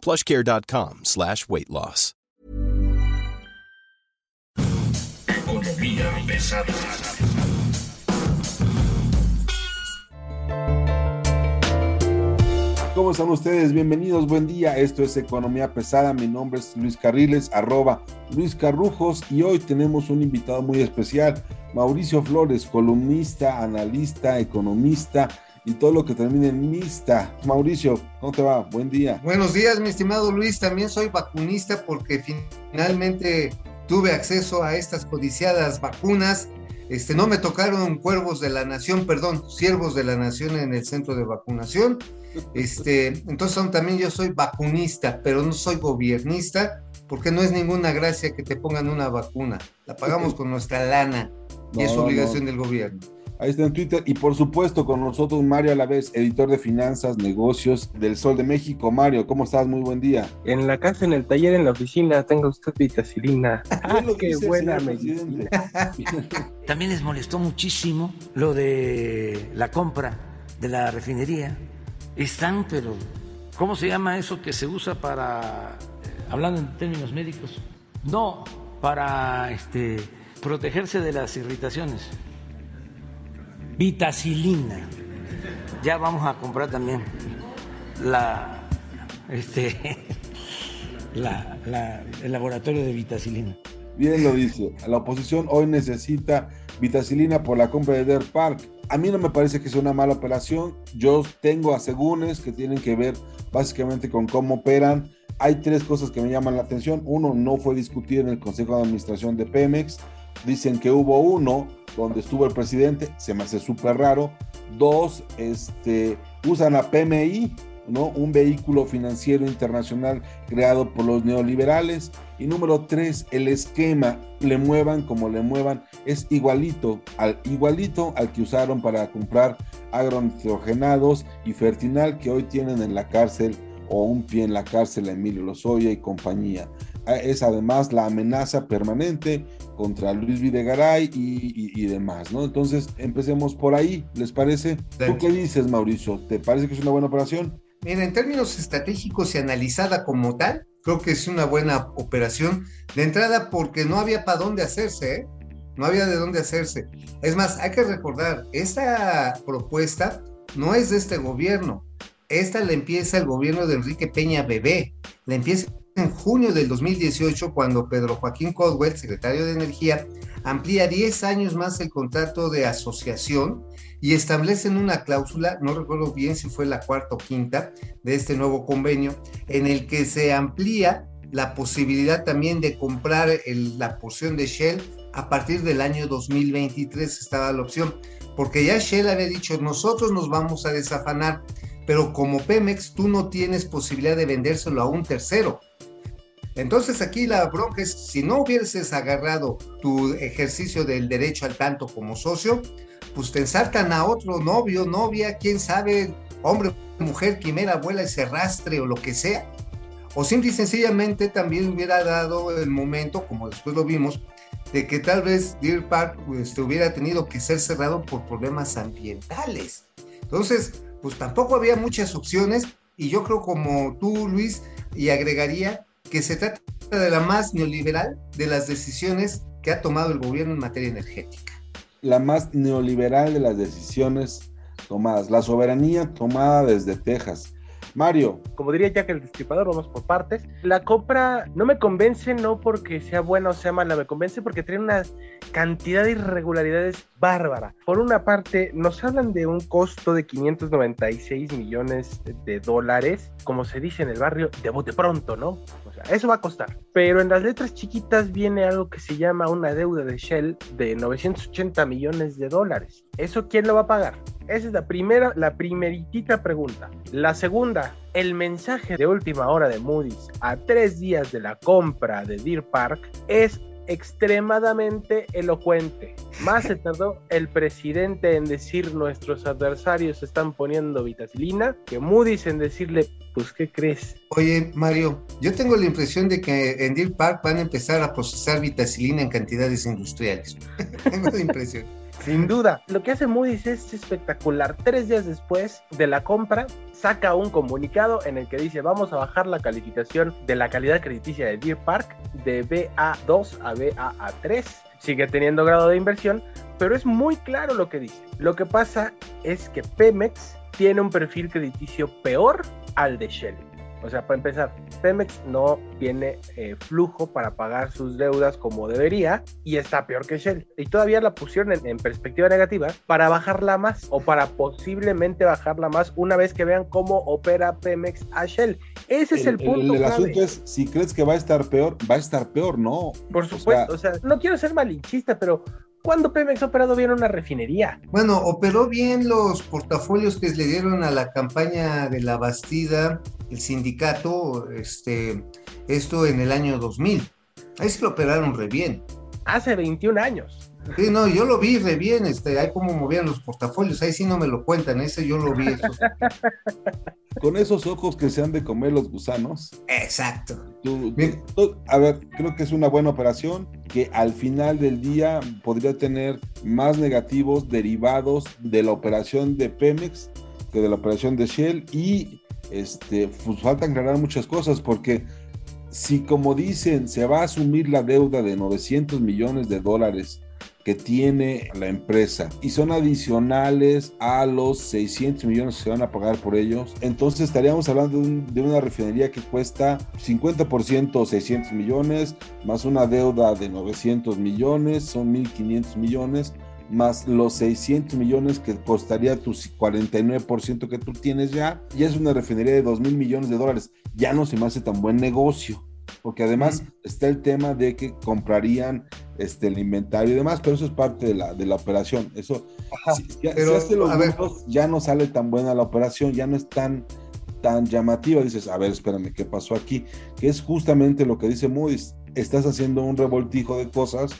plushcare.com slash weight loss. Economía pesada. ¿Cómo están ustedes? Bienvenidos, buen día. Esto es Economía Pesada. Mi nombre es Luis Carriles, arroba Luis Carrujos, y hoy tenemos un invitado muy especial, Mauricio Flores, columnista, analista, economista y todo lo que termine en mista. Mauricio, ¿cómo te va? Buen día. Buenos días, mi estimado Luis. También soy vacunista porque finalmente tuve acceso a estas codiciadas vacunas. Este, no me tocaron cuervos de la nación, perdón, siervos de la nación en el centro de vacunación. Este, entonces también yo soy vacunista, pero no soy gobiernista, porque no es ninguna gracia que te pongan una vacuna. La pagamos con nuestra lana y No, es obligación no. del gobierno. Ahí está en Twitter. Y por supuesto, con nosotros Mario Alavés, editor de finanzas, negocios del Sol de México. Mario, ¿cómo estás? Muy buen día. En la casa, en el taller, en la oficina, tenga usted vitacilina. ¡Ah, qué buena medicina! También les molestó muchísimo lo de la compra de la refinería. Están, pero ¿cómo se llama eso que se usa para, eh, hablando en términos médicos? No, para este, protegerse de las irritaciones. Vitacilina. Ya vamos a comprar también la, este, la- la- el laboratorio de vitacilina. Bien lo dice. La oposición hoy necesita vitacilina por la compra de Deer Park. A mí no me parece que sea una mala operación. Yo tengo asegúnes que tienen que ver básicamente con cómo operan. Hay tres cosas que me llaman la atención. Uno, no fue discutido en el Consejo de Administración de Pemex. Dicen que hubo uno donde estuvo el presidente. Se me hace súper raro. Dos, este, usan a PMI, ¿no? Un vehículo financiero internacional creado por los neoliberales. Y número tres, el esquema, le muevan como le muevan, es igualito al, igualito al que usaron para comprar agronitrogenados y fertinal que hoy tienen en la cárcel o un pie en la cárcel Emilio Lozoya y compañía. Es además la amenaza permanente contra Luis Videgaray y, y- y demás, ¿no? Entonces, empecemos por ahí, ¿les parece? ¿Tú qué dices, Mauricio? ¿Te parece que es una buena operación? Mira, en términos estratégicos y analizada como tal, creo que es una buena operación. De entrada, porque no había para dónde hacerse, ¿eh? No había de dónde hacerse. Es más, hay que recordar, esta propuesta no es de este gobierno. Esta la empieza el gobierno de Enrique Peña Bebé. La empieza en junio del 2018, cuando Pedro Joaquín Codwell, secretario de Energía, amplía 10 años más el contrato de asociación y establecen una cláusula, no recuerdo bien si fue la cuarta o quinta de este nuevo convenio, en el que se amplía la posibilidad también de comprar el- la porción de Shell a partir del año 2023 estaba la opción, porque ya Shell había dicho, nosotros nos vamos a desafanar, pero como Pemex tú no tienes posibilidad de vendérselo a un tercero. Entonces aquí la bronca es, si no hubieses agarrado tu ejercicio del derecho al tanto como socio, pues te ensartan a otro novio, novia, quién sabe, hombre, mujer, quimera, abuela, ese rastre o lo que sea. O simple y sencillamente también hubiera dado el momento, como después lo vimos, de que tal vez Deer Park pues, hubiera tenido que ser cerrado por problemas ambientales. Entonces, pues tampoco había muchas opciones y yo creo como tú, Luis, y agregaría que se trata de la más neoliberal de las decisiones que ha tomado el gobierno en materia energética. La más neoliberal de las decisiones tomadas, la soberanía tomada desde Texas. Mario, Como diría Jack el Destripador, vamos por partes. La compra no me convence no porque sea buena o sea mala, me convence porque tiene una cantidad de irregularidades bárbara. Por una parte, nos hablan de un costo de 596 millones de dólares, como se dice en el barrio, de pronto, ¿no? O sea, eso va a costar. Pero en las letras chiquitas viene algo que se llama una deuda de Shell de 980 millones de dólares. ¿Eso quién lo va a pagar? Esa es la primera, la primeritita pregunta. La segunda, el mensaje de última hora de Moody's a tres días de la compra de Deer Park es extremadamente elocuente. Más se tardó el presidente en decir nuestros adversarios están poniendo vitacilina que Moody's en decirle, pues, ¿qué crees? Oye, Mario, yo tengo la impresión de que en Deer Park van a empezar a procesar vitacilina en cantidades industriales. tengo la impresión. Sin duda, lo que hace Moody's es espectacular. Tres días después de la compra, saca un comunicado en el que dice vamos a bajar la calificación de la calidad crediticia de Deer Park de BA2 a BAA3. Sigue teniendo grado de inversión, pero es muy claro lo que dice. Lo que pasa es que Pemex tiene un perfil crediticio peor al de Shell. O sea, para empezar, Pemex no tiene eh, flujo para pagar sus deudas como debería y está peor que Shell. Y todavía la pusieron en, en, perspectiva negativa para bajarla más o para posiblemente bajarla más una vez que vean cómo opera Pemex a Shell. Ese es el, el punto. El, el asunto es, si crees que va a estar peor, va a estar peor, ¿no? Por supuesto, o sea, o sea no quiero ser malinchista, pero ¿Cuándo Pemex ha operado bien una refinería? Bueno, operó bien los portafolios que le dieron a la campaña de la Bastida, el sindicato, este, esto en el año 2000. Ahí sí lo operaron re bien. Hace 21 años. Sí, no, yo lo vi re bien, este, ahí cómo movían los portafolios, ahí sí no me lo cuentan, ese yo lo vi. Eso. Con esos ojos que se han de comer los gusanos. Exacto. Tú, tú, a ver, creo que es una buena operación que al final del día podría tener más negativos derivados de la operación de Pemex que de la operación de Shell y este, pues falta aclarar muchas cosas porque si como dicen se va a asumir la deuda de 900 millones de dólares que tiene la empresa y son adicionales a los 600 millones que se van a pagar por ellos, entonces estaríamos hablando de, un, de una refinería que cuesta 50% 600 millones, más una deuda de 900 millones, son 1.500 millones, más los 600 millones que costaría tu 49% que tú tienes ya, ya es una refinería de 2 mil millones de dólares, ya no se me hace tan buen negocio porque además mm. está el tema de que comprarían este, el inventario y demás, pero eso es parte de la, de la operación. Eso, Ajá, si, ya, pero, si hace los números, ya no sale tan buena la operación, ya no es tan, tan llamativa. Dices, a ver, espérame, ¿qué pasó aquí? Que es justamente lo que dice Moody's. Estás haciendo un revoltijo de cosas,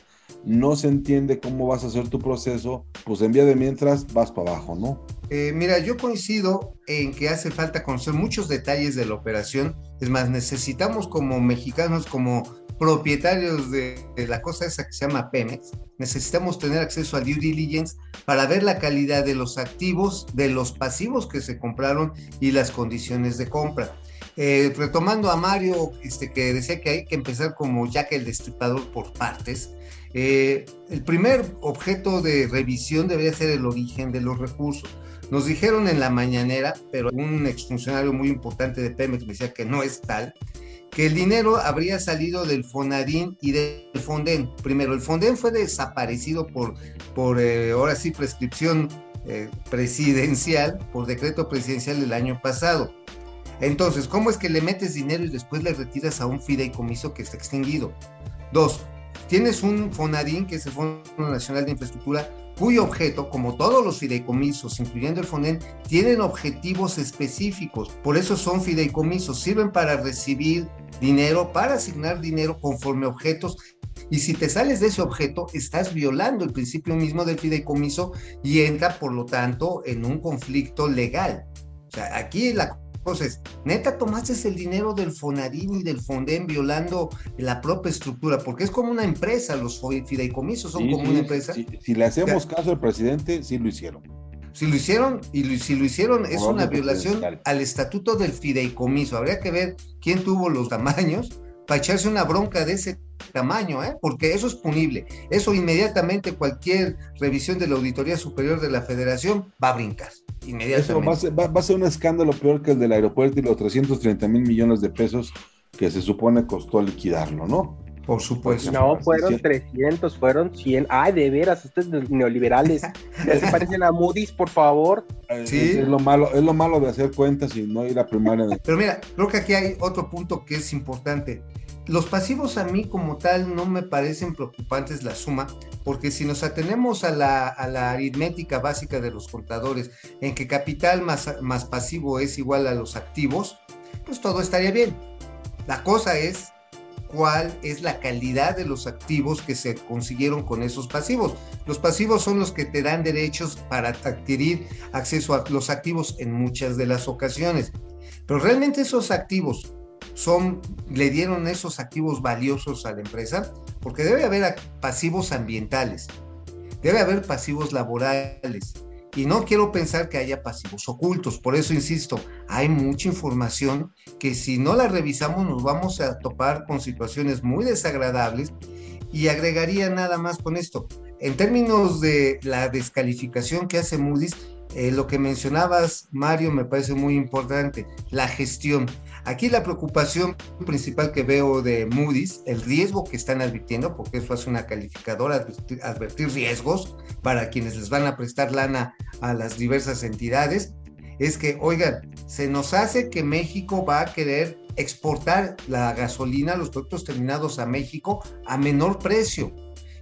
no se entiende cómo vas a hacer tu proceso, pues en vía de mientras vas para abajo, ¿no? Eh, mira, yo coincido en que hace falta conocer muchos detalles de la operación. Es más, necesitamos como mexicanos, como propietarios de, de, la cosa esa que se llama Pemex, necesitamos tener acceso al due diligence para ver la calidad de los activos, de los pasivos que se compraron y las condiciones de compra. Eh, retomando a Mario, este, que decía que hay que empezar como Jack el Destripador por partes, eh, el primer objeto de revisión debería ser el origen de los recursos. Nos dijeron en la mañanera, pero un exfuncionario muy importante de Pemex me decía que no es tal, que el dinero habría salido del Fonadín y del Fonden. Primero, el Fonden fue desaparecido por, por eh, ahora sí, prescripción eh, presidencial, por decreto presidencial del año pasado. Entonces, ¿cómo es que le metes dinero y después le retiras a un fideicomiso que está extinguido? Dos, tienes un Fonadín, que es el Fondo Nacional de Infraestructura, cuyo objeto, como todos los fideicomisos, incluyendo el FONEN, tienen objetivos específicos. Por eso son fideicomisos, sirven para recibir dinero, para asignar dinero conforme objetos. Y si te sales de ese objeto, estás violando el principio mismo del fideicomiso y entra, por lo tanto, en un conflicto legal. O sea, aquí la entonces, neta, tomaste el dinero del Fonadín y del Fonden violando la propia estructura, porque es como una empresa, los fideicomisos son sí, como sí, una empresa. Sí, si le hacemos caso al presidente, sí lo hicieron. Si lo hicieron, y lo, si lo hicieron, es una violación al estatuto del fideicomiso. Habría que ver quién tuvo los tamaños para echarse una bronca de ese tamaño, ¿eh? porque eso es punible. Eso inmediatamente cualquier revisión de la Auditoría Superior de la Federación va a brincar. Inmediatamente. Eso va a, ser, va, va a ser un escándalo peor que el del aeropuerto y los 330 mil millones de pesos que se supone costó liquidarlo, ¿no? Por supuesto. No, fueron 300, fueron 100. Ay, de veras, ustedes neoliberales. ya se parecen a Moody's, por favor. Sí. Es, es, lo malo, es lo malo de hacer cuentas y no ir a primaria. De... Pero mira, creo que aquí hay otro punto que es importante. Los pasivos a mí como tal no me parecen preocupantes la suma, porque si nos atenemos a la, a la aritmética básica de los contadores, en que capital más, más pasivo es igual a los activos, pues todo estaría bien. La cosa es cuál es la calidad de los activos que se consiguieron con esos pasivos. Los pasivos son los que te dan derechos para adquirir acceso a los activos en muchas de las ocasiones. Pero realmente esos activos son, le dieron esos activos valiosos a la empresa, porque debe haber pasivos ambientales, debe haber pasivos laborales, y no quiero pensar que haya pasivos ocultos. Por eso insisto, hay mucha información que si no la revisamos nos vamos a topar con situaciones muy desagradables y agregaría nada más con esto. En términos de la descalificación que hace Moody's, eh, lo que mencionabas, Mario, me parece muy importante, la gestión. Aquí la preocupación principal que veo de Moody's, el riesgo que están advirtiendo, porque eso hace una calificadora, advertir, riesgos para quienes les van a prestar lana a las diversas entidades, es que, oigan, se nos hace que México va a querer exportar la gasolina, los productos terminados a México a menor precio.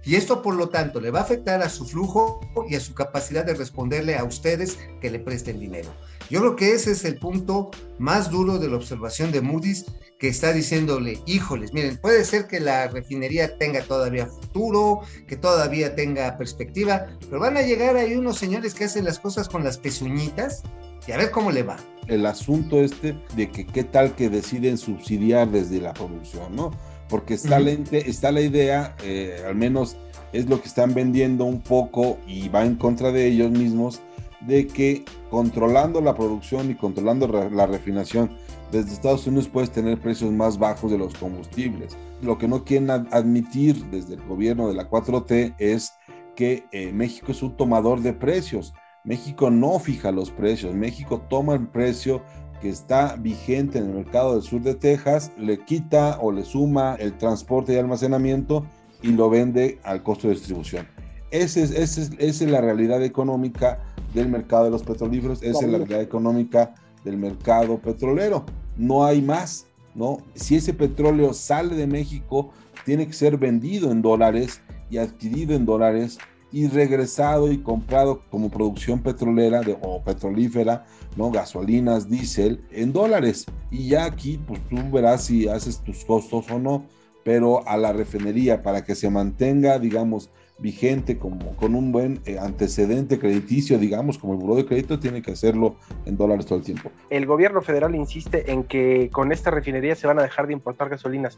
Y esto, por lo tanto, le va a afectar a su flujo y a su capacidad de responderle a ustedes que le presten dinero. Yo creo que ese es el punto más duro de la observación de Moody's, que está diciéndole, híjoles, miren, puede ser que la refinería tenga todavía futuro, que todavía tenga perspectiva, pero van a llegar ahí unos señores que hacen las cosas con las pezuñitas y a ver cómo le va. El asunto este de que qué tal que deciden subsidiar desde la producción, ¿no? Porque está, la, está la idea, eh, al menos es lo que están vendiendo un poco y va en contra de ellos mismos, de que controlando la producción y controlando la refinación desde Estados Unidos puedes tener precios más bajos de los combustibles. Lo que no quieren admitir desde el gobierno de la 4T es que eh, México es un tomador de precios. México no fija los precios, México toma el precio que está vigente en el mercado del sur de Texas, le quita o le suma el transporte y almacenamiento y lo vende al costo de distribución. Esa es, esa es la realidad económica del mercado de los petrolíferos, es la realidad económica del mercado petrolero. No hay más, ¿no? Si ese petróleo sale de México, tiene que ser vendido en dólares y adquirido en dólares y regresado y comprado como producción petrolera de, o petrolífera, ¿no? Gasolinas, diésel, en dólares. Y ya aquí, pues tú verás si haces tus costos o no, pero a la refinería para que se mantenga, digamos, vigente, como con un buen eh, antecedente crediticio, digamos, como el buró de crédito, tiene que hacerlo en dólares todo el tiempo. El gobierno federal insiste en que con esta refinería se van a dejar de importar gasolinas.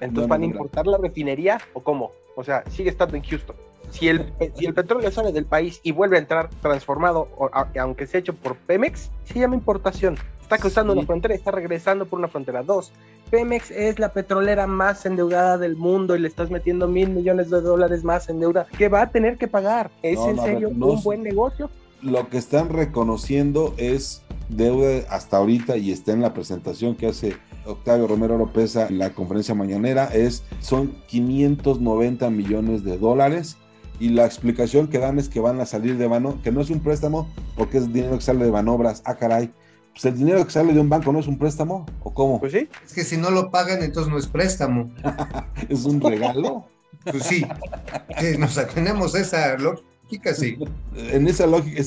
Entonces, ¿van a importar la refinería o cómo? O sea, sigue estando en Houston. Si el, si el petróleo sale del país y vuelve a entrar transformado, aunque sea hecho por Pemex, se llama importación. Está cruzando una frontera está regresando por una frontera. Dos, Pemex es la petrolera más endeudada del mundo y le estás metiendo mil millones de dólares más en deuda que va a tener que pagar. ¿Es en serio un buen negocio? Lo que están reconociendo es deuda hasta ahorita y está en la presentación que hace Octavio Romero López en la conferencia mañanera es son 590 millones de dólares y la explicación que dan es que van a salir de mano, que no es un préstamo porque es dinero que sale de manobras. Ah, caray pues el dinero que sale de un banco no es un préstamo, ¿o cómo? Pues sí. Es que si no lo pagan, entonces no es préstamo. ¿Es un regalo? Pues sí. Si nos atenemos a esa lógica, sí. En esa lógica,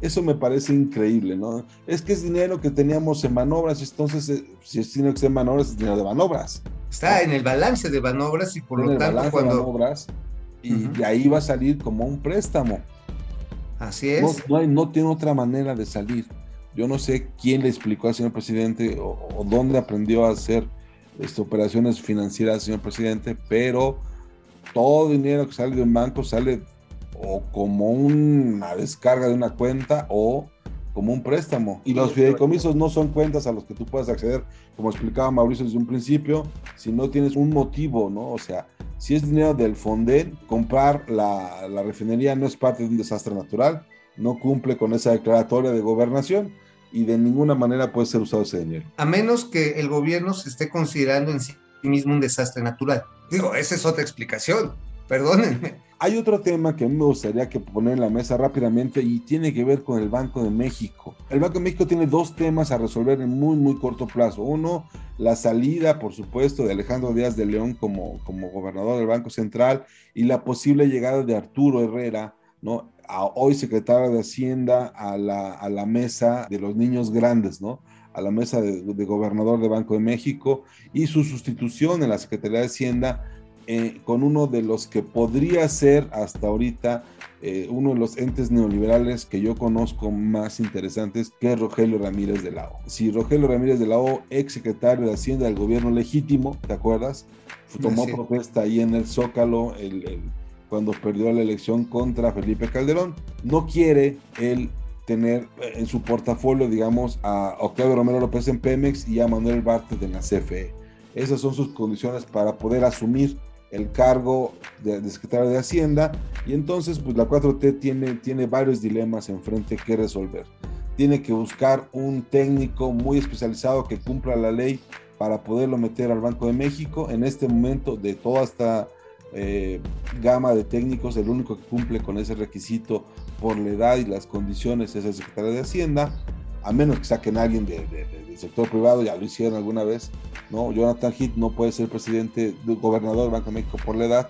eso me parece increíble, ¿no? Es que es dinero que teníamos en manobras, entonces, eh, si es dinero que está en manobras, es dinero de manobras. Está en el balance de manobras y por lo tanto cuando... De manobras, y de ahí va a salir como un préstamo. Así es. No, no tiene otra manera de salir. Yo no sé quién le explicó al señor presidente o, dónde aprendió a hacer este, operaciones financieras, señor presidente, pero todo dinero que sale de un banco sale o como una descarga de una cuenta o como un préstamo. Y los fideicomisos no son cuentas a los que tú puedas acceder, como explicaba Mauricio desde un principio, si no tienes un motivo, ¿no? O sea, si es dinero del Fonden, comprar la, la refinería no es parte de un desastre natural, no cumple con esa declaratoria de gobernación y de ninguna manera puede ser usado ese dinero. A menos que el gobierno se esté considerando en sí mismo un desastre natural. Digo, esa es otra explicación. perdónenme. Hay otro tema que a mí me gustaría que poner en la mesa rápidamente y tiene que ver con el Banco de México. El Banco de México tiene dos temas a resolver en muy, muy corto plazo. Uno, la salida, por supuesto, de Alejandro Díaz de León como, como gobernador del Banco Central y la posible llegada de Arturo Herrera, ¿no? hoy secretario de Hacienda a la, a la mesa de los niños grandes, ¿no? a la mesa de, de, gobernador de Banco de México y su sustitución en la Secretaría de Hacienda eh, con uno de los que podría ser hasta ahorita eh, uno de los entes neoliberales que yo conozco más interesantes, que es Rogelio Ramírez de la O. Si Rogelio Ramírez de la O, ex secretario de Hacienda del gobierno legítimo, ¿te acuerdas? Tomó protesta ahí en el Zócalo el, el, cuando perdió la elección contra Felipe Calderón. No quiere él tener en su portafolio, digamos, a Octavio Romero López en Pemex y a Manuel Bartlett en la CFE. Esas son sus condiciones para poder asumir el cargo de, de, secretario de Hacienda y entonces pues la 4T tiene, tiene varios dilemas enfrente que resolver. Tiene que buscar un técnico muy especializado que cumpla la ley para poderlo meter al Banco de México. En este momento de toda esta eh, gama de técnicos, el único que cumple con ese requisito por la edad y las condiciones es el secretario de Hacienda, a menos que saquen a alguien de, de, de, del sector privado, ya lo hicieron alguna vez, ¿no? Jonathan Heath no puede ser presidente, gobernador del Banco de México por la edad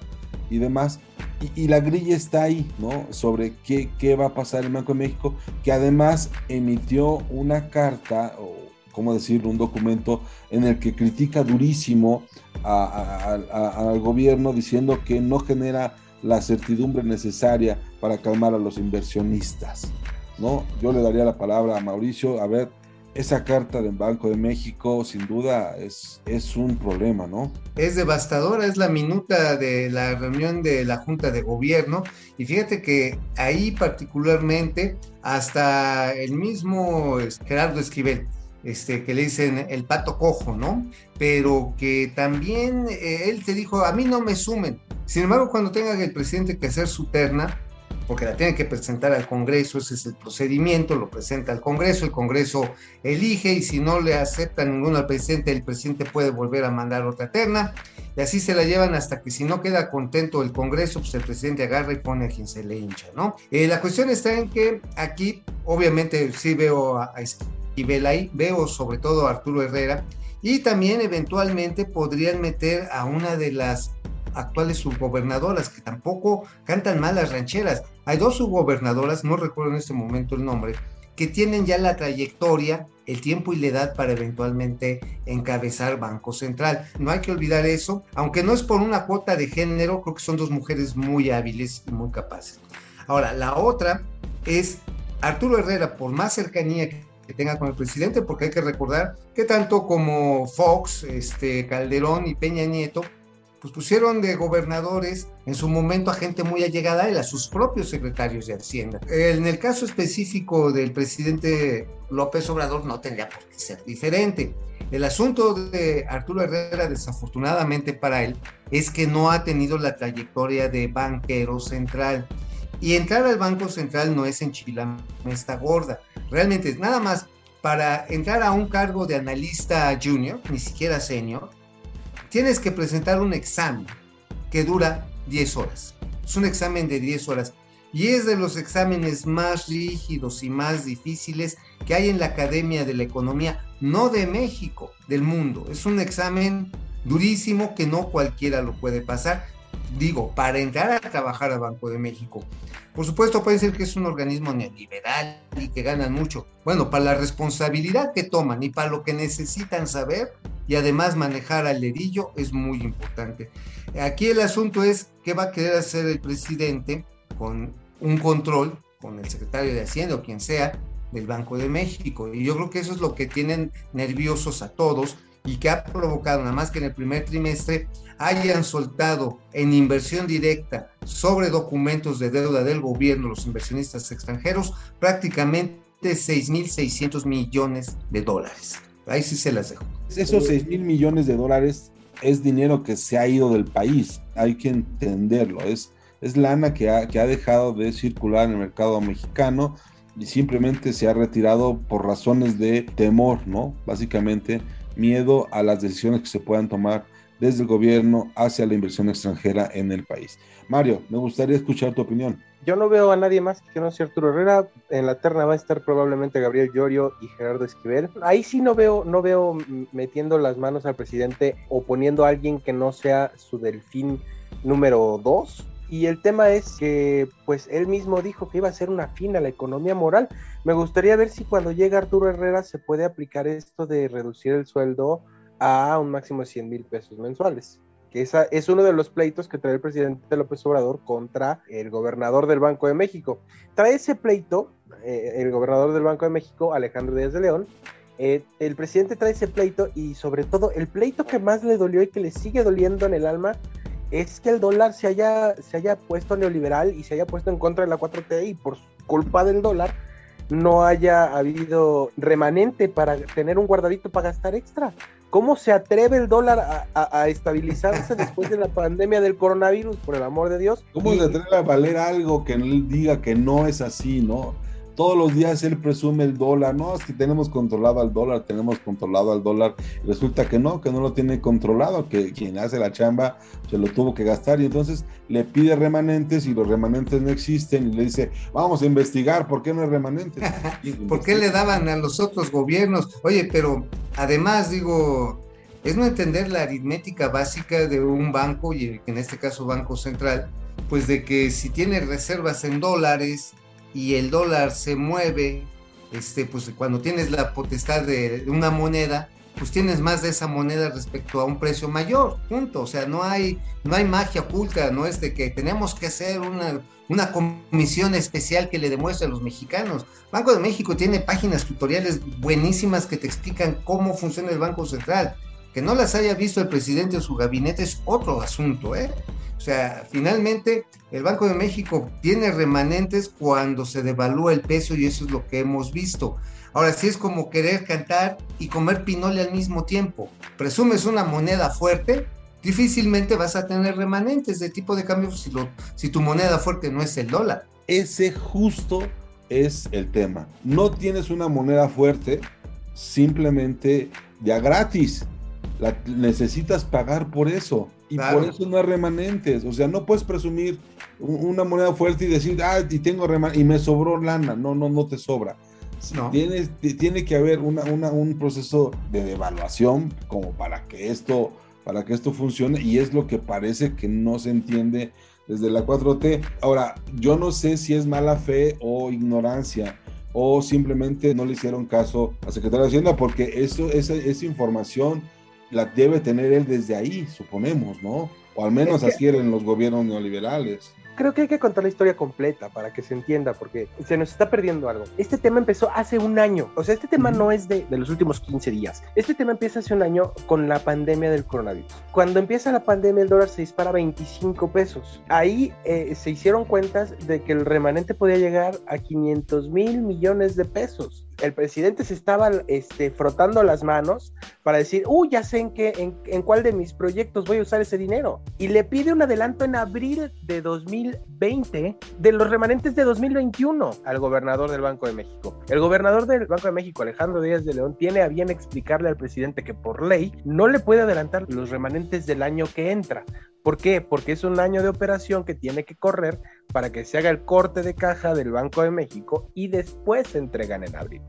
y demás. Y, y, la grilla está ahí, ¿no? Sobre qué, qué va a pasar en el Banco de México, que además emitió una carta, o cómo decirlo, un documento en el que critica durísimo al gobierno diciendo que no genera la certidumbre necesaria para calmar a los inversionistas. ¿no? Yo le daría la palabra a Mauricio. A ver, esa carta del Banco de México sin duda es, es un problema, ¿no? Es devastadora, es la minuta de la reunión de la Junta de Gobierno y fíjate que ahí particularmente hasta el mismo Gerardo Esquivel, este, que le dicen el pato cojo, ¿no? Pero que también eh, él te dijo, a mí no me sumen. Sin embargo, cuando tenga el presidente que hacer su terna, porque la tienen que presentar al Congreso, ese es el procedimiento, lo presenta al Congreso, el Congreso elige y si no le acepta ninguno al presidente, el presidente puede volver a mandar otra terna y así se la llevan hasta que si no queda contento el Congreso, pues el presidente agarra y pone a quien se le hincha, ¿no? Eh, la cuestión está en que aquí, obviamente, sí veo a, a Esquivel ahí, veo sobre todo a Arturo Herrera y también eventualmente podrían meter a una de las actuales subgobernadoras que tampoco cantan mal las rancheras. Hay dos subgobernadoras, no recuerdo en este momento el nombre, que tienen ya la trayectoria, el tiempo y la edad para eventualmente encabezar Banco Central. No hay que olvidar eso, aunque no es por una cuota de género, creo que son dos mujeres muy hábiles y muy capaces. Ahora, la otra es Arturo Herrera, por más cercanía que tenga con el presidente, porque hay que recordar que tanto como Fox, este, Calderón y Peña Nieto, pues pusieron de gobernadores en su momento a gente muy allegada a él, a sus propios secretarios de Hacienda. En el caso específico del presidente López Obrador no tendría por qué ser diferente. El asunto de Arturo Herrera, desafortunadamente para él, es que no ha tenido la trayectoria de banquero central. Y entrar al Banco Central no es enchilarme esta gorda. Realmente es nada más para entrar a un cargo de analista junior, ni siquiera senior, tienes que presentar un examen que dura 10 horas. Es un examen de 10 horas y es de los exámenes más rígidos y más difíciles que hay en la Academia de la Economía, no de México, del mundo. Es un examen durísimo que no cualquiera lo puede pasar. Digo, para entrar a trabajar al Banco de México. Por supuesto, puede ser que es un organismo neoliberal y que ganan mucho. Bueno, para la responsabilidad que toman y para lo que necesitan saber, y además manejar al dedillo es muy importante. Aquí el asunto es qué va a querer hacer el presidente con un control, con el secretario de Hacienda o quien sea, del Banco de México. Y yo creo que eso es lo que tienen nerviosos a todos y que ha provocado, nada más que en el primer trimestre, hayan soltado en inversión directa sobre documentos de deuda del gobierno los inversionistas extranjeros prácticamente 6.600 millones de dólares. Ahí sí se las dejo. Esos 6 mil millones de dólares es dinero que se ha ido del país, hay que entenderlo, es, es lana que ha, que ha dejado de circular en el mercado mexicano y simplemente se ha retirado por razones de temor, ¿no? Básicamente miedo a las decisiones que se puedan tomar desde el gobierno hacia la inversión extranjera en el país. Mario, me gustaría escuchar tu opinión. Yo no veo a nadie más que no sea Arturo Herrera. En la terna va a estar probablemente Gabriel Llorio y Gerardo Esquivel. Ahí sí no veo, no veo metiendo las manos al presidente o poniendo a alguien que no sea su delfín número dos. Y el tema es que, pues, él mismo dijo que iba a ser una fin a la economía moral. Me gustaría ver si cuando llega Arturo Herrera se puede aplicar esto de reducir el sueldo a un máximo de 100 mil pesos mensuales que esa es uno de los pleitos que trae el presidente López Obrador contra el gobernador del Banco de México. Trae ese pleito, eh, el gobernador del Banco de México, Alejandro Díaz de León, eh, el presidente trae ese pleito y sobre todo el pleito que más le dolió y que le sigue doliendo en el alma es que el dólar se haya, se haya puesto neoliberal y se haya puesto en contra de la 4T y por culpa del dólar no haya habido remanente para tener un guardadito para gastar extra. ¿Cómo se atreve el dólar a, estabilizarse después de la pandemia del coronavirus, por el amor de Dios? ¿Cómo se atreve a valer algo que diga que no es así, no? Todos los días él presume el dólar, no, es que tenemos controlado al dólar, tenemos controlado al dólar, resulta que no, que no lo tiene controlado, que quien hace la chamba se lo tuvo que gastar y entonces le pide remanentes y los remanentes no existen y le dice, vamos a investigar, ¿por qué no hay remanentes? ¿Por qué le daban a los otros gobiernos? Oye, pero además digo, es no entender la aritmética básica de un banco, y en este caso Banco Central, pues de que si tiene reservas en dólares, y el dólar se mueve, este, pues cuando tienes la potestad de una moneda, pues tienes más de esa moneda respecto a un precio mayor, punto. O sea, no hay, no hay magia oculta, no es de que tenemos que hacer una, una comisión especial que le demuestre a los mexicanos. Banco de México tiene páginas tutoriales buenísimas que te explican cómo funciona el Banco Central. Que no las haya visto el presidente o su gabinete es otro asunto, ¿eh? O sea, finalmente el Banco de México tiene remanentes cuando se devalúa el peso y eso es lo que hemos visto. Ahora sí es como querer cantar y comer pinole al mismo tiempo. Presumes una moneda fuerte, difícilmente vas a tener remanentes de tipo de cambio si, si tu moneda fuerte no es el dólar. Ese justo es el tema. No tienes una moneda fuerte simplemente ya gratis. La, necesitas pagar por eso. Y por eso no hay remanentes. O sea, no puedes presumir una moneda fuerte y decir, ah, y tengo remanentes, y me sobró lana. No, no, no te sobra. No. Tienes, tiene que haber una, un proceso de devaluación como para que esto para que esto funcione y es lo que parece que no se entiende desde la 4T. Ahora, yo no sé si es mala fe o ignorancia o simplemente no le hicieron caso a Secretario de Hacienda porque eso, esa, esa información la debe tener él desde ahí, suponemos, ¿no? O al menos así eran los gobiernos neoliberales creo que hay que contar la historia completa para que se entienda, porque se nos está perdiendo algo. Este tema empezó hace un año, o sea, este tema no es de, de, los últimos 15 días. Este tema empieza hace un año con la pandemia del coronavirus. Cuando empieza la pandemia, el dólar se dispara a 25 pesos. Ahí eh, se hicieron cuentas de que el remanente podía llegar a 500 mil millones de pesos el presidente se estaba este, frotando las manos para decir, uy, ya sé en, qué, en, en, cuál de mis proyectos voy a usar ese dinero. Y le pide un adelanto en abril de 2020 de los remanentes de 2021 al gobernador del Banco de México. El gobernador del Banco de México, Alejandro Díaz de León, tiene a bien explicarle al presidente que por ley no le puede adelantar los remanentes del año que entra. ¿Por qué? Porque es un año de operación que tiene que correr para que se haga el corte de caja del Banco de México y después se entregan en abril.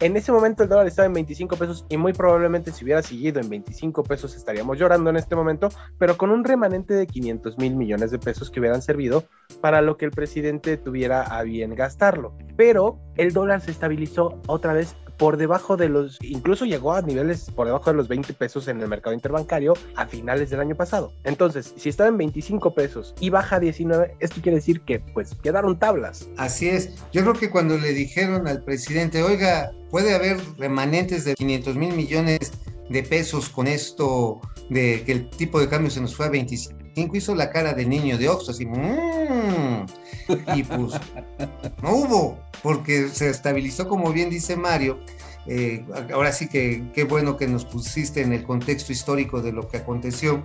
En ese momento el dólar estaba en 25 pesos y muy probablemente si hubiera seguido en 25 pesos estaríamos llorando en este momento, pero con un remanente de 500 mil millones de pesos que hubieran servido para lo que el presidente tuviera a bien gastarlo. Pero el dólar se estabilizó otra vez por debajo de los, incluso llegó a niveles por debajo de los 20 pesos en el mercado interbancario a finales del año pasado. Entonces, si estaba en 25 pesos y baja a 19, esto quiere decir que pues quedaron tablas. Así es. Yo creo que cuando le dijeron al presidente, oiga, puede haber remanentes de 500 mil millones de pesos con esto de que el tipo de cambio se nos fue a 25, hizo la cara del niño de Oxford, así, mmm, y pues no hubo, porque se estabilizó, como bien dice Mario. Eh, ahora sí que qué bueno que nos pusiste en el contexto histórico de lo que aconteció.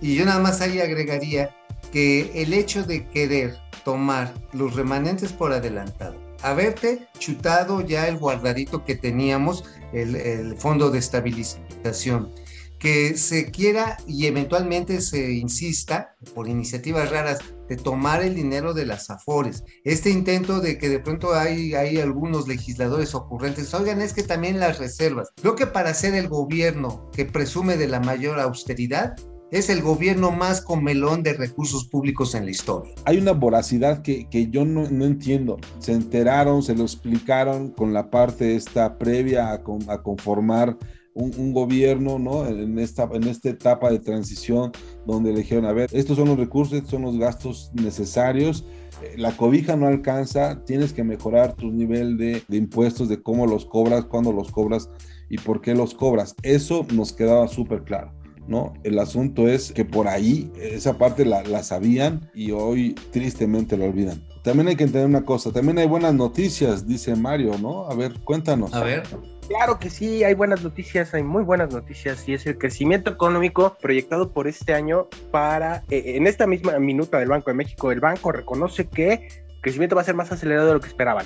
Y yo nada más ahí agregaría que el hecho de querer tomar los remanentes por adelantado, haberte chutado ya el guardadito que teníamos, el, el fondo de estabilización, que se quiera y eventualmente se insista por iniciativas raras de tomar el dinero de las afores. Este intento de que de pronto hay, hay algunos legisladores ocurrentes, oigan, es que también las reservas. Creo que para ser el gobierno que presume de la mayor austeridad, es el gobierno más comelón de recursos públicos en la historia. Hay una voracidad que, que yo no, no, entiendo. Se enteraron, se lo explicaron con la parte esta previa a, a conformar un, gobierno, ¿no? En esta, en esta etapa de transición donde le a ver, estos son los recursos, estos son los gastos necesarios, eh, la cobija no alcanza, tienes que mejorar tu nivel de, de impuestos, de cómo los cobras, cuándo los cobras y por qué los cobras. Eso nos quedaba súper claro. ¿no? El asunto es que por ahí esa parte la, la, sabían y hoy tristemente lo olvidan. También hay que entender una cosa, también hay buenas noticias, dice Mario, ¿no? A ver, cuéntanos. A ver. Claro que sí, hay buenas noticias, hay muy buenas noticias y es el crecimiento económico proyectado por este año para, eh, en esta misma minuta del Banco de México, el banco reconoce que el crecimiento va a ser más acelerado de lo que esperaban.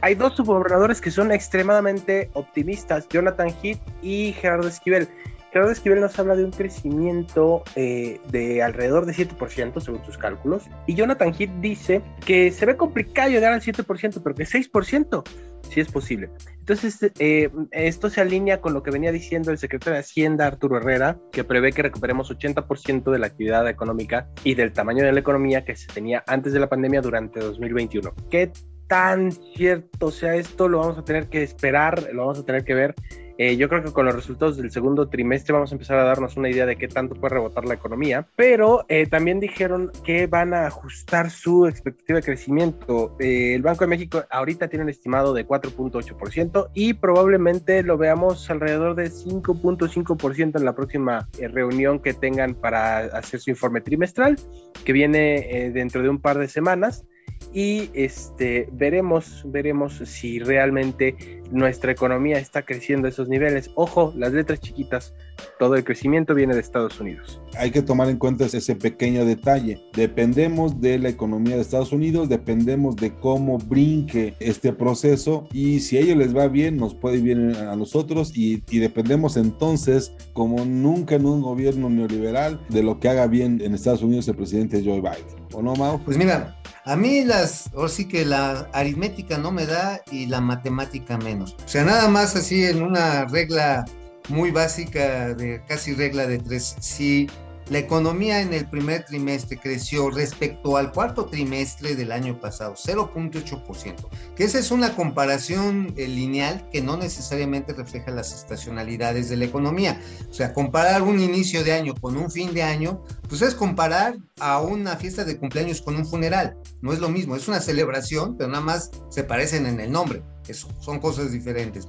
Hay dos subgobernadores que son extremadamente optimistas, Jonathan Heath y Gerardo Esquivel. Gerardo Esquivel nos habla de un crecimiento eh, de alrededor de 7% según sus cálculos. Y Jonathan Heath dice que se ve complicado llegar al 7%, pero que 6% sí es posible. Entonces, eh, esto se alinea con lo que venía diciendo el secretario de Hacienda, Arturo Herrera, que prevé que recuperemos 80% de la actividad económica y del tamaño de la economía que se tenía antes de la pandemia durante 2021. ¿Qué tan cierto sea esto? Lo vamos a tener que esperar, lo vamos a tener que ver eh, yo creo que con los resultados del segundo trimestre vamos a empezar a darnos una idea de qué tanto puede rebotar la economía, pero eh, también dijeron que van a ajustar su expectativa de crecimiento. Eh, el Banco de México ahorita tiene un estimado de 4.8% y probablemente lo veamos alrededor de 5.5% en la próxima eh, reunión que tengan para hacer su informe trimestral, que viene eh, dentro de un par de semanas y este veremos veremos si realmente nuestra economía está creciendo a esos niveles. Ojo, las letras chiquitas, todo el crecimiento viene de Estados Unidos. Hay que tomar en cuenta ese pequeño detalle. Dependemos de la economía de Estados Unidos, dependemos de cómo brinque este proceso y si a ellos les va bien, nos puede ir bien a nosotros y, y dependemos entonces, como nunca en un gobierno neoliberal, de lo que haga bien en Estados Unidos el presidente Joe Biden. ¿O no, Mau? Pues mira, a mí las, ahora sí que la aritmética no me da y la matemática menos. O sea, nada más así en una regla muy básica de casi regla de tres. Si la economía en el primer trimestre creció respecto al cuarto trimestre del año pasado, 0.8%, que esa es una comparación eh, lineal que no necesariamente refleja las estacionalidades de la economía. O sea, comparar un inicio de año con un fin de año, pues es comparar a una fiesta de cumpleaños con un funeral. No es lo mismo, es una celebración, pero nada más se parecen en el nombre. Eso, son cosas diferentes.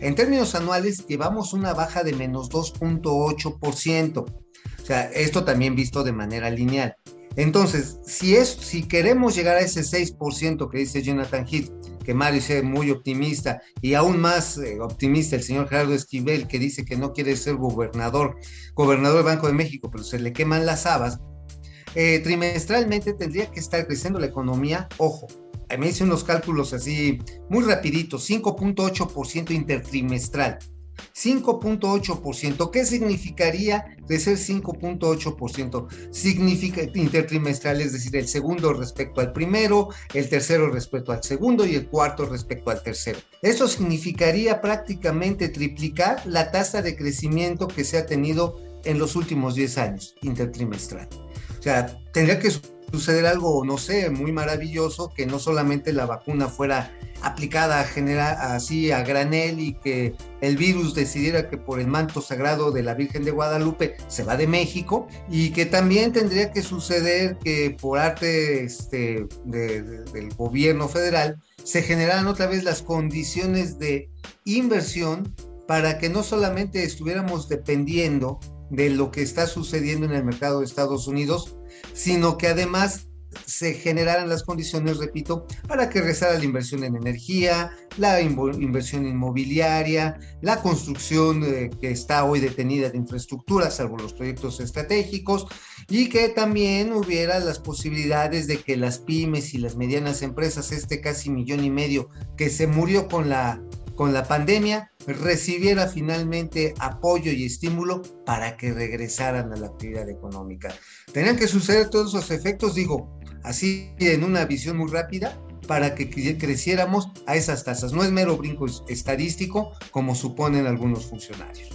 En términos anuales, llevamos una baja de menos 2.8%. Sea, esto también visto de manera lineal. Entonces, si, es, si queremos llegar a ese 6% que dice Jonathan Heath, que Mario es muy optimista, y aún más eh, optimista el señor Gerardo Esquivel, que dice que no quiere ser gobernador, gobernador del Banco de México, pero se le queman las habas, eh, trimestralmente tendría que estar creciendo la economía, ojo, me hice unos cálculos así muy rapiditos, 5.8% intertrimestral. 5.8%. ¿Qué significaría crecer 5.8%? Significa intertrimestral, es decir, el segundo respecto al primero, el tercero respecto al segundo y el cuarto respecto al tercero. Eso significaría prácticamente triplicar la tasa de crecimiento que se ha tenido en los últimos 10 años, intertrimestral. O sea, tendría que suceder algo, no sé, muy maravilloso, que no solamente la vacuna fuera aplicada a generar así a granel y que el virus decidiera que por el manto sagrado de la Virgen de Guadalupe se va de México y que también tendría que suceder que por arte este, de, de, del gobierno federal se generaran otra vez las condiciones de inversión para que no solamente estuviéramos dependiendo de lo que está sucediendo en el mercado de Estados Unidos, sino que además se generaran las condiciones, repito, para que rezara la inversión en energía, la inversión inmobiliaria, la construcción eh, que está hoy detenida de infraestructura, salvo los proyectos estratégicos, y que también hubiera las posibilidades de que las pymes y las medianas empresas, este casi millón y medio que se murió con la con la pandemia recibiera finalmente apoyo y estímulo para que regresaran a la actividad económica. Tenían que suceder todos esos efectos, digo, así en una visión muy rápida, para que creciéramos a esas tasas. No es mero brinco estadístico como suponen algunos funcionarios.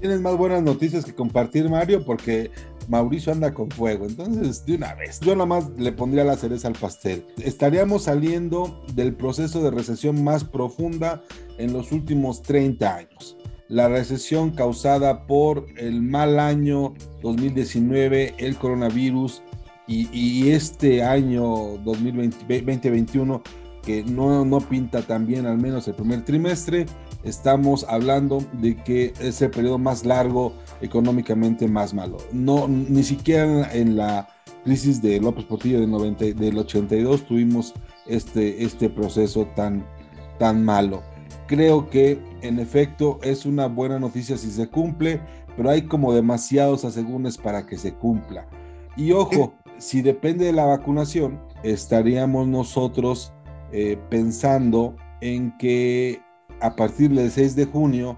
Tienes más buenas noticias que compartir, Mario, porque Mauricio anda con fuego. Entonces, de una vez, yo nada más le pondría la cereza al pastel. Estaríamos saliendo del proceso de recesión más profunda en los últimos 30 años. La recesión causada por el mal año 2019, el coronavirus y, este año 2021 que no, no pinta tan bien, al menos el primer trimestre, estamos hablando de que es el periodo más largo económicamente más malo. No, ni siquiera en la crisis de López Portillo del, 90, del 82 tuvimos este, este proceso tan, tan malo. Creo que en efecto es una buena noticia si se cumple, pero hay como demasiados asegúnes para que se cumpla. Y ojo, si depende de la vacunación, estaríamos nosotros eh, pensando en que a partir del 6 de junio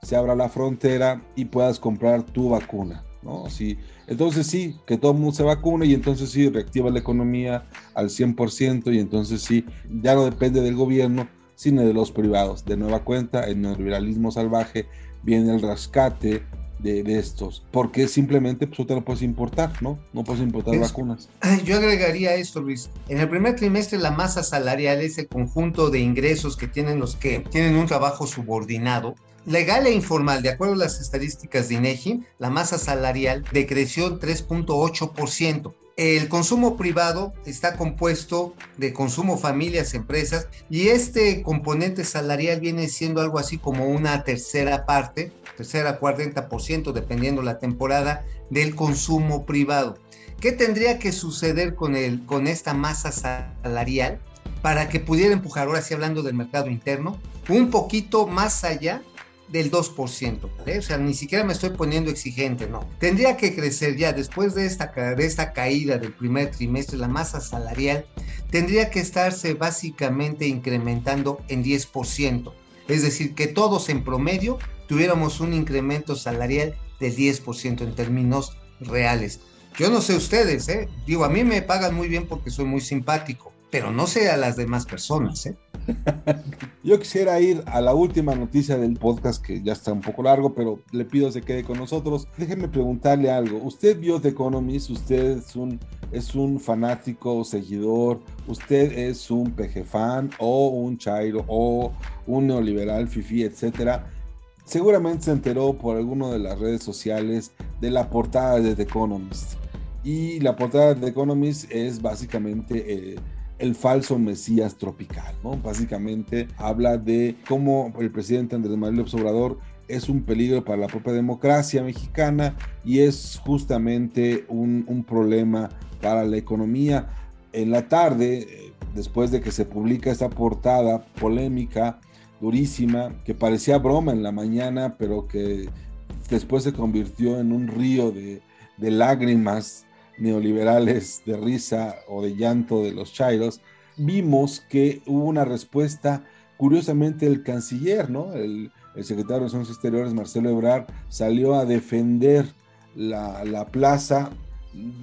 se abra la frontera y puedas comprar tu vacuna. ¿no? Sí, entonces sí, que todo el mundo se vacune y entonces sí, reactiva la economía al 100% y entonces sí, ya no depende del gobierno, sino de los privados. De nueva cuenta, el neoliberalismo salvaje viene el rescate de, estos, porque simplemente pues, te lo puedes importar, ¿no? No puedes importar vacunas. Yo agregaría esto, Luis. En el primer trimestre la masa salarial es el conjunto de ingresos que tienen los que tienen un trabajo subordinado. Legal e informal, de acuerdo a las estadísticas de INEGI, la masa salarial decreció 3.8%. El consumo privado está compuesto de consumo familias, empresas, y este componente salarial viene siendo algo así como una tercera parte, tercera, 40%, dependiendo la temporada, del consumo privado. ¿Qué tendría que suceder con, el, con esta masa salarial para que pudiera empujar, ahora sí hablando del mercado interno, un poquito más allá del 2%. ¿eh? O sea, ni siquiera me estoy poniendo exigente, no. Tendría que crecer ya después de esta, de esta caída del primer trimestre, la masa salarial tendría que estarse básicamente incrementando en 10%. Es decir, que todos en promedio tuviéramos un incremento salarial del 10% en términos reales. Yo no sé ustedes, ¿eh? digo, a mí me pagan muy bien porque soy muy simpático, pero no sé a las demás personas. ¿eh? Yo quisiera ir a la última noticia del podcast, que ya está un poco largo, pero le pido se quede con nosotros. Déjenme preguntarle algo. Usted vio The Economist, usted es un, es un fanático, seguidor, usted es un PG fan o un chairo o un neoliberal, fifi, etcétera. Seguramente se enteró por alguno de las redes sociales de la portada de The Economist. Y la portada de The Economist es básicamente... Eh, el falso Mesías tropical, ¿no? Básicamente habla de cómo el presidente Andrés Manuel López Obrador es un peligro para la propia democracia mexicana y es justamente un, un problema para la economía. En la tarde, después de que se publica esta portada polémica, durísima, que parecía broma en la mañana, pero que después se convirtió en un río de, de lágrimas neoliberales de risa o de llanto de los chairos, vimos que hubo una respuesta, curiosamente el canciller, ¿no? El, secretario de Relaciones Exteriores, Marcelo Ebrard, salió a defender la, plaza.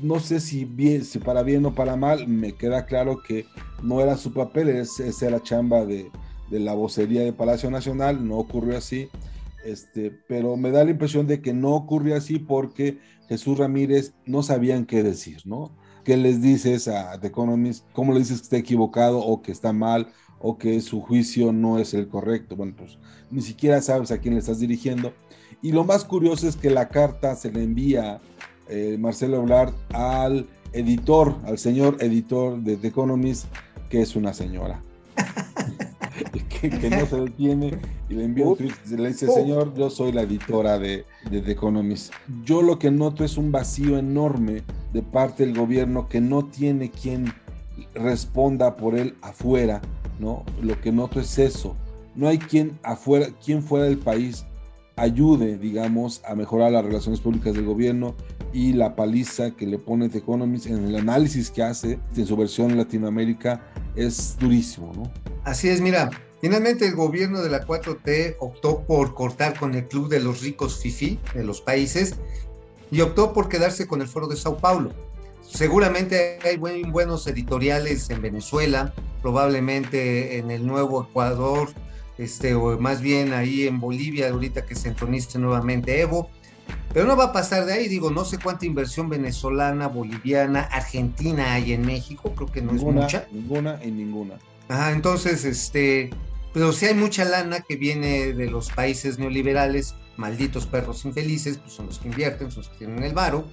No sé si, bien, si para bien o para mal, me queda claro que no era su papel, esa era chamba de, de la vocería de Palacio Nacional, no ocurrió así. Este, pero me da la impresión de que no ocurrió así porque Jesús Ramírez no sabían qué decir, ¿no? ¿Qué les dices a The Economist? ¿Cómo le dices que está equivocado o que está mal o que su juicio no es el correcto? Bueno, pues ni siquiera sabes a quién le estás dirigiendo. Y lo más curioso es que la carta se le envía eh, Marcelo Ebrard al editor, al señor editor de The Economist, que es una señora. que, no se detiene y le envía un tweet le dice, señor, yo soy la editora de, de, The Economist. Yo lo que noto es un vacío enorme de parte del gobierno que no tiene quien responda por él afuera, ¿no? Lo que noto es eso. No hay quien afuera, quien fuera del país ayude, digamos, a mejorar las relaciones públicas del gobierno y la paliza que le pone The Economist en el análisis que hace en su versión en Latinoamérica es durísimo, ¿no? Así es, mira, Finalmente, el gobierno de la 4T optó por cortar con el club de los ricos FIFI de los países y optó por quedarse con el foro de Sao Paulo. Seguramente hay buenos editoriales en Venezuela, probablemente en el Nuevo Ecuador, este, o más bien ahí en Bolivia, ahorita que se entronice nuevamente Evo. Pero no va a pasar de ahí, digo, no sé cuánta inversión venezolana, boliviana, argentina hay en México, creo que no es mucha. Ninguna y ninguna. Ajá, entonces, este, pero si hay mucha lana que viene de los países neoliberales, malditos perros infelices, pues son los que invierten, son los que tienen el varo.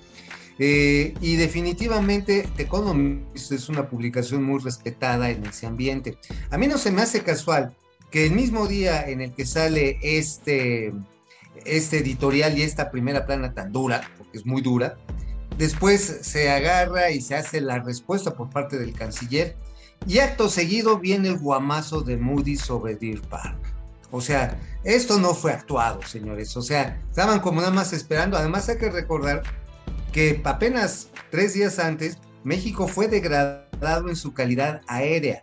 Eh, y definitivamente The Economist es una publicación muy respetada en ese ambiente. A mí no se me hace casual que el mismo día en el que sale este, este editorial y esta primera plana tan dura, porque es muy dura, después se agarra y se hace la respuesta por parte del canciller y acto seguido viene el guamazo de Moody sobre Deer Park. O sea, esto no fue actuado, señores. O sea, estaban como nada más esperando. Además hay que recordar que apenas tres días antes México fue degradado en su calidad aérea.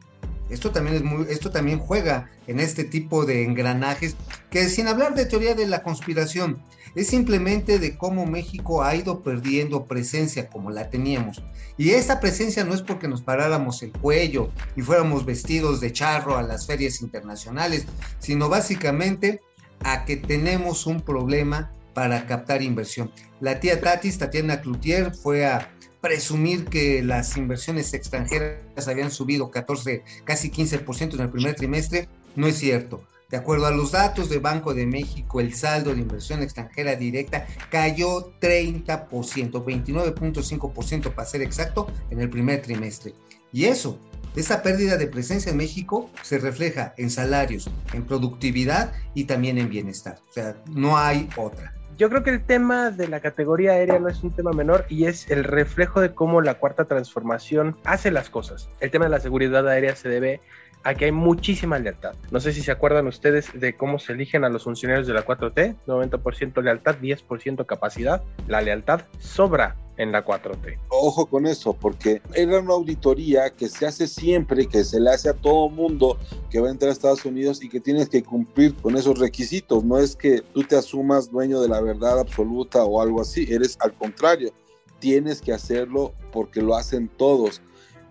Esto también, es muy, esto también juega en este tipo de engranajes que sin hablar de teoría de la conspiración, es simplemente de cómo México ha ido perdiendo presencia como la teníamos. Y esa presencia no es porque nos paráramos el cuello y fuéramos vestidos de charro a las ferias internacionales, sino básicamente a que tenemos un problema para captar inversión. La tía Tatis, Tatiana Cloutier, fue a presumir que las inversiones extranjeras habían subido 14, casi 15% en el primer trimestre, no es cierto. De acuerdo a los datos de Banco de México, el saldo de inversión extranjera directa cayó 30%, 29.5% para ser exacto, en el primer trimestre. Y eso, esa pérdida de presencia en México se refleja en salarios, en productividad y también en bienestar. O sea, no hay otra yo creo que el tema de la categoría aérea no es un tema menor y es el reflejo de cómo la cuarta transformación hace las cosas. El tema de la seguridad aérea se debe a que hay muchísima lealtad. No sé si se acuerdan ustedes de cómo se eligen a los funcionarios de la 4T, 90% lealtad, 10% capacidad. La lealtad sobra en la 4T. Ojo con eso, porque era una auditoría que se hace siempre, que se le hace a todo mundo que va a entrar a Estados Unidos y que tienes que cumplir con esos requisitos. No es que tú te asumas dueño de la verdad absoluta o algo así, eres al contrario, tienes que hacerlo porque lo hacen todos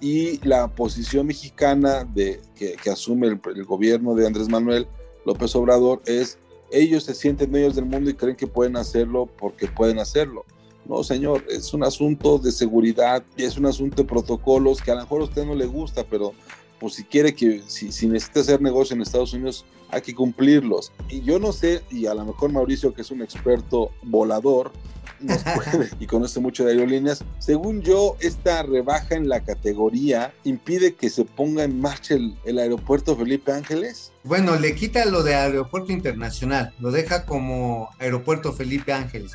y la posición mexicana de, que, asume el, el, gobierno de Andrés Manuel López Obrador es ellos se sienten dueños del mundo y creen que pueden hacerlo porque pueden hacerlo. No, señor, es un asunto de seguridad y es un asunto de protocolos que a lo mejor a usted no le gusta, pero pues si quiere que, si, si necesita hacer negocio en Estados Unidos, hay que cumplirlos. Y yo no sé, y a lo mejor Mauricio, que es un experto volador, nos puede y conoce mucho de aerolíneas. Según yo, esta rebaja en la categoría impide que se ponga en marcha el, el, aeropuerto Felipe Ángeles. Bueno, le quita lo de aeropuerto internacional, lo deja como aeropuerto Felipe Ángeles.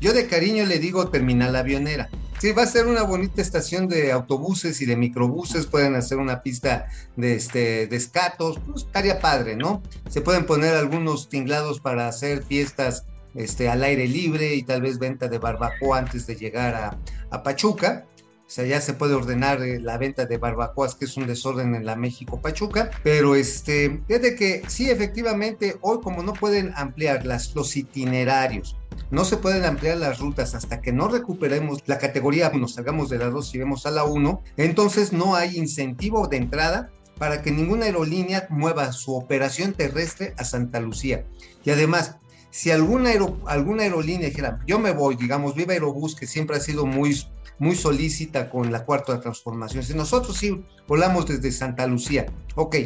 Yo de cariño le digo terminal avionera. Sí, va a ser una bonita estación de autobuses y de microbuses, pueden hacer una pista de, este, de escatos, pues estaría padre, ¿no? Se pueden poner algunos tinglados para hacer fiestas este, al aire libre y tal vez venta de barbacoa antes de llegar a, a Pachuca. O sea, ya se puede ordenar eh, la venta de barbacoas, que es un desorden en la México Pachuca. Pero este, desde que sí, efectivamente, hoy como no pueden ampliar las, los itinerarios, no se pueden ampliar las rutas hasta que no recuperemos la categoría, nos salgamos de la 2 y vemos a la 1, entonces no hay incentivo de entrada para que ninguna aerolínea mueva su operación terrestre a Santa Lucía. Y además, si alguna, alguna aerolínea dijera, yo me voy, digamos, Viva Aerobús, que siempre ha sido muy, muy solícita con la cuarta transformación, si nosotros sí volamos desde Santa Lucía, ok,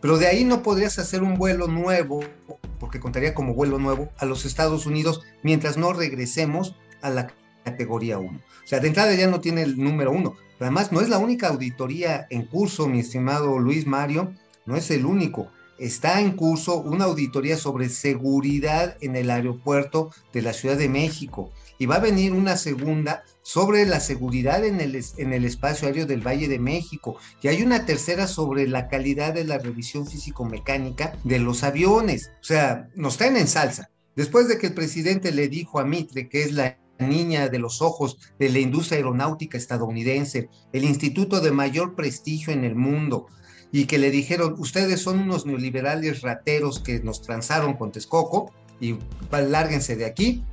pero de ahí no podrías hacer un vuelo nuevo, porque contaría como vuelo nuevo, a los Estados Unidos mientras no regresemos a la categoría 1. O sea, de entrada ya no tiene el número 1. Además, no es la única auditoría en curso, mi estimado Luis Mario, no es el único está en curso una auditoría sobre seguridad en el aeropuerto de la Ciudad de México y va a venir una segunda sobre la seguridad en el, en el espacio aéreo del Valle de México y hay una tercera sobre la calidad de la revisión físico-mecánica de los aviones. O sea, nos traen en salsa. Después de que el presidente le dijo a Mitre, que es la niña de los ojos de la industria aeronáutica estadounidense, el instituto de mayor prestigio en el mundo, y que le dijeron, ustedes son unos neoliberales rateros que nos transaron con Texcoco y lárguense de aquí.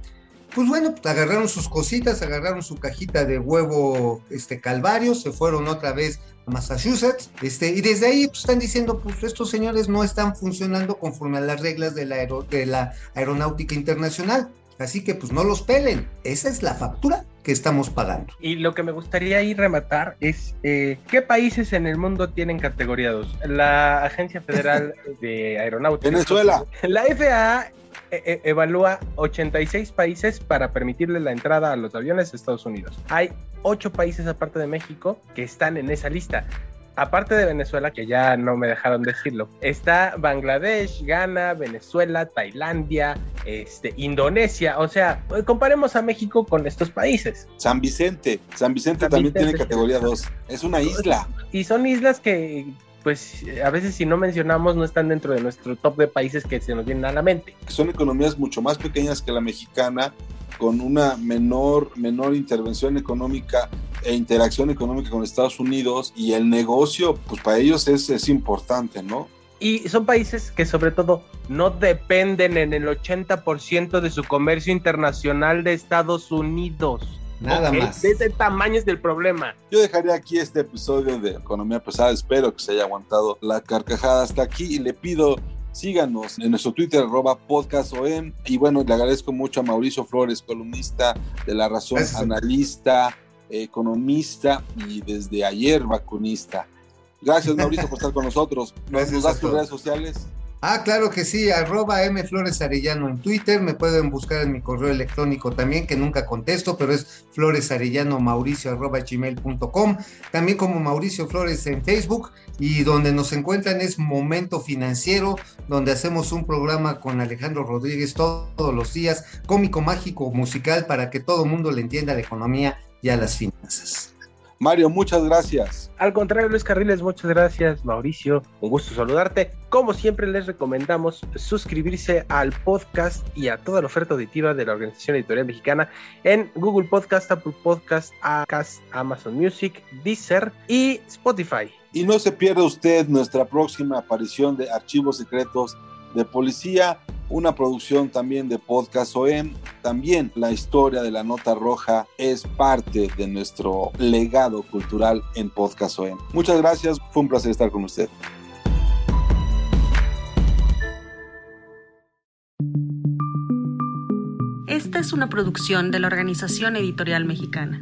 Pues bueno, pues agarraron sus cositas, agarraron su cajita de huevo este calvario, se fueron otra vez a Massachusetts, este, y desde ahí pues, están diciendo, pues estos señores no están funcionando conforme a las reglas de la, de la aeronáutica internacional. Así que pues no los pelen. Esa es la factura que estamos pagando. Y lo que me gustaría ahí rematar es eh, qué países en el mundo tienen categoría 2. La Agencia Federal de Aeronáutica. Venezuela. La FAA e, e, evalúa 86 países para permitirle la entrada a los aviones de Estados Unidos. Hay 8 países aparte de México que están en esa lista aparte de Venezuela, que ya no me dejaron decirlo, está Bangladesh, Ghana, Venezuela, Tailandia, este, Indonesia. O sea, comparemos a México con estos países. San Vicente, San Vicente también tiene categoría 2. Es una isla. Y son islas que pues a veces si no mencionamos no están dentro de nuestro top de países que se nos vienen a la mente. Son economías mucho más pequeñas que la mexicana, con una menor, menor intervención económica e interacción económica con Estados Unidos y el negocio, pues para ellos es, es importante, ¿no? Y son países que sobre todo no dependen en el 80% de su comercio internacional de Estados Unidos. Nada más. De ese tamaño es del problema. Yo dejaría aquí este episodio de Economía Pesada. Espero que se haya aguantado la carcajada hasta aquí y le pido síganos en nuestro Twitter, arroba podcastom. Y bueno, le agradezco mucho a Mauricio Flores, columnista de La Razón, analista, economista y desde ayer vacunista. Gracias, Mauricio, por estar con nosotros. ¿Nos, das tus redes sociales? Ah, claro que sí, arroba M Flores Arellano en Twitter, me pueden buscar en mi correo electrónico también, que nunca contesto, pero es Flores Arellano Mauricio arroba gmail.com, también como Mauricio Flores en Facebook, y donde nos encuentran es Momento Financiero, donde hacemos un programa con Alejandro Rodríguez todos los días, cómico, mágico, musical, para que todo mundo le entienda la economía y a las finanzas. Mario, muchas gracias. Al contrario, Luis Carriles, muchas gracias. Mauricio, un gusto saludarte. Como siempre, les recomendamos suscribirse al podcast y a toda la oferta auditiva de la Organización Editorial Mexicana en Google Podcast, Apple Podcast, Amazon Music, Deezer y Spotify. Y no se pierda usted nuestra próxima aparición de Archivos Secretos de Policía una producción también de Podcast OEM. También la historia de la nota roja es parte de nuestro legado cultural en Podcast OEM. Muchas gracias, fue un placer estar con usted. Esta es una producción de la Organización Editorial Mexicana.